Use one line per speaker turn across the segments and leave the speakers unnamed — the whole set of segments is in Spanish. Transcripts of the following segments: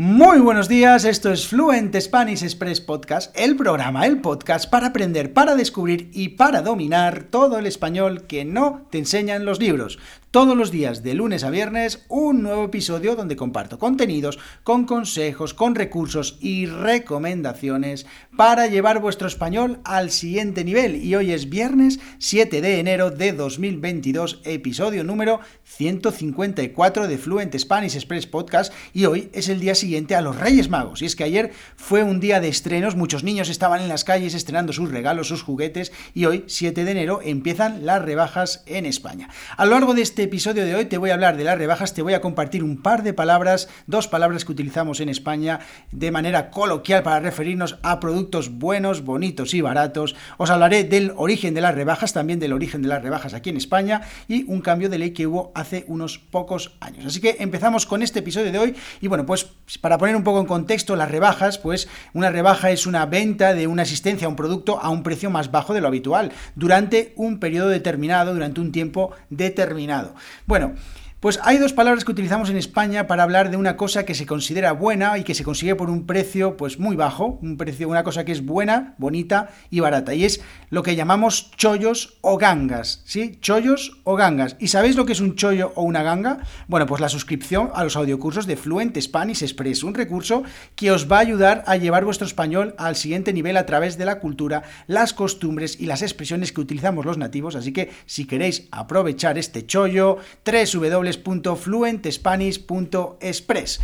Muy buenos días, esto es Fluent Spanish Express Podcast, el programa, el podcast para aprender, para descubrir y para dominar todo el español que no te enseñan los libros. Todos los días, de lunes a viernes, un nuevo episodio donde comparto contenidos, con consejos, con recursos y recomendaciones para llevar vuestro español al siguiente nivel. Y hoy es viernes 7 de enero de 2022, episodio número 154 de Fluent Spanish Express Podcast. Y hoy es el día siguiente a los Reyes Magos. Y es que ayer fue un día de estrenos, muchos niños estaban en las calles estrenando sus regalos, sus juguetes. Y hoy, 7 de enero, empiezan las rebajas en España. A lo largo de este episodio de hoy te voy a hablar de las rebajas, te voy a compartir un par de palabras, dos palabras que utilizamos en España de manera coloquial para referirnos a productos buenos, bonitos y baratos. Os hablaré del origen de las rebajas, también del origen de las rebajas aquí en España y un cambio de ley que hubo hace unos pocos años. Así que empezamos con este episodio de hoy y bueno, pues para poner un poco en contexto las rebajas, pues una rebaja es una venta de una asistencia a un producto a un precio más bajo de lo habitual durante un periodo determinado, durante un tiempo determinado. Bueno, pues hay dos palabras que utilizamos en España para hablar de una cosa que se considera buena y que se consigue por un precio pues muy bajo, un precio una cosa que es buena, bonita y barata y es lo que llamamos chollos o gangas, ¿sí? Chollos o gangas. ¿Y sabéis lo que es un chollo o una ganga? Bueno, pues la suscripción a los audiocursos de Fluent Spanish Express, un recurso que os va a ayudar a llevar vuestro español al siguiente nivel a través de la cultura, las costumbres y las expresiones que utilizamos los nativos, así que si queréis aprovechar este chollo, 3W www.fluentespanish.express.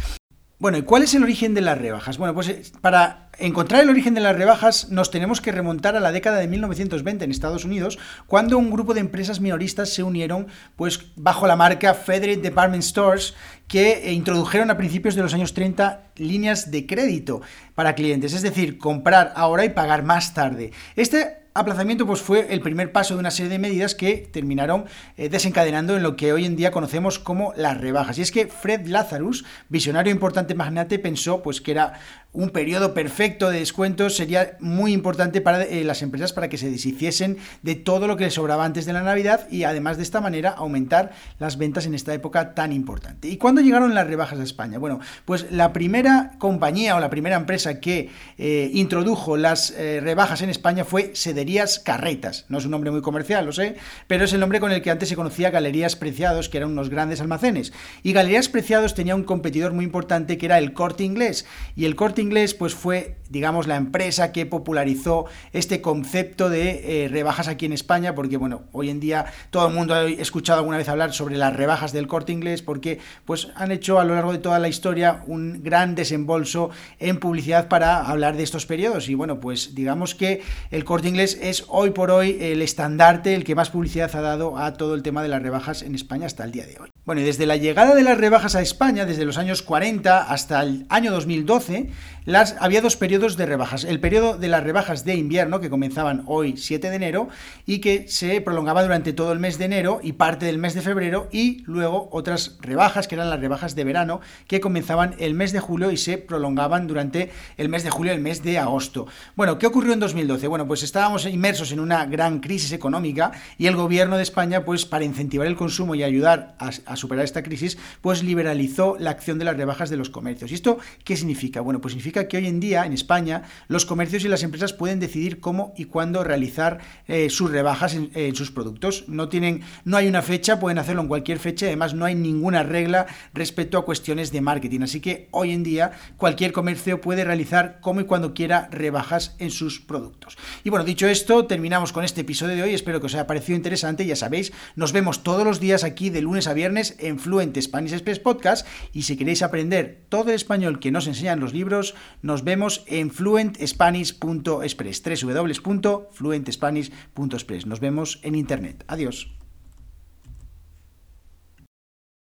Bueno, ¿y cuál es el origen de las rebajas? Bueno, pues eh, para encontrar el origen de las rebajas nos tenemos que remontar a la década de 1920 en Estados Unidos, cuando un grupo de empresas minoristas se unieron pues bajo la marca Federate Department Stores, que eh, introdujeron a principios de los años 30 líneas de crédito para clientes, es decir, comprar ahora y pagar más tarde. Este aplazamiento pues, fue el primer paso de una serie de medidas que terminaron eh, desencadenando en lo que hoy en día conocemos como las rebajas. Y es que Fred Lazarus, visionario importante magnate, pensó pues, que era un periodo perfecto de descuentos, sería muy importante para eh, las empresas para que se deshiciesen de todo lo que les sobraba antes de la Navidad y además de esta manera aumentar las ventas en esta época tan importante. ¿Y cuándo llegaron las rebajas a España? Bueno, pues la primera compañía o la primera empresa que eh, introdujo las rebajas en España fue Sede Galerías Carretas. No es un nombre muy comercial, lo sé, pero es el nombre con el que antes se conocía Galerías Preciados, que eran unos grandes almacenes. Y Galerías Preciados tenía un competidor muy importante que era el Corte Inglés. Y el Corte Inglés, pues fue, digamos, la empresa que popularizó este concepto de eh, rebajas aquí en España, porque, bueno, hoy en día todo el mundo ha escuchado alguna vez hablar sobre las rebajas del Corte Inglés, porque, pues, han hecho a lo largo de toda la historia un gran desembolso en publicidad para hablar de estos periodos. Y, bueno, pues, digamos que el Corte Inglés es hoy por hoy el estandarte, el que más publicidad ha dado a todo el tema de las rebajas en España hasta el día de hoy. Bueno, y desde la llegada de las rebajas a España, desde los años 40 hasta el año 2012, las, había dos periodos de rebajas. El periodo de las rebajas de invierno, que comenzaban hoy 7 de enero, y que se prolongaba durante todo el mes de enero y parte del mes de febrero, y luego otras rebajas, que eran las rebajas de verano, que comenzaban el mes de julio y se prolongaban durante el mes de julio y el mes de agosto. Bueno, ¿qué ocurrió en 2012? Bueno, pues estábamos inmersos en una gran crisis económica y el gobierno de España, pues para incentivar el consumo y ayudar a a superar esta crisis, pues liberalizó la acción de las rebajas de los comercios. ¿Y esto qué significa? Bueno, pues significa que hoy en día en España los comercios y las empresas pueden decidir cómo y cuándo realizar eh, sus rebajas en, sus productos. No tienen, no hay una fecha, pueden hacerlo en cualquier fecha, además no hay ninguna regla respecto a cuestiones de marketing. Así que hoy en día cualquier comercio puede realizar como y cuando quiera rebajas en sus productos. Y bueno, dicho esto, terminamos con este episodio de hoy. Espero que os haya parecido interesante. Ya sabéis, nos vemos todos los días aquí de lunes a viernes en Fluent Spanish Express Podcast y si queréis aprender todo el español que nos enseñan los libros, nos vemos en fluentspanish.express, www.fluentspanish.express. Nos vemos en internet. Adiós.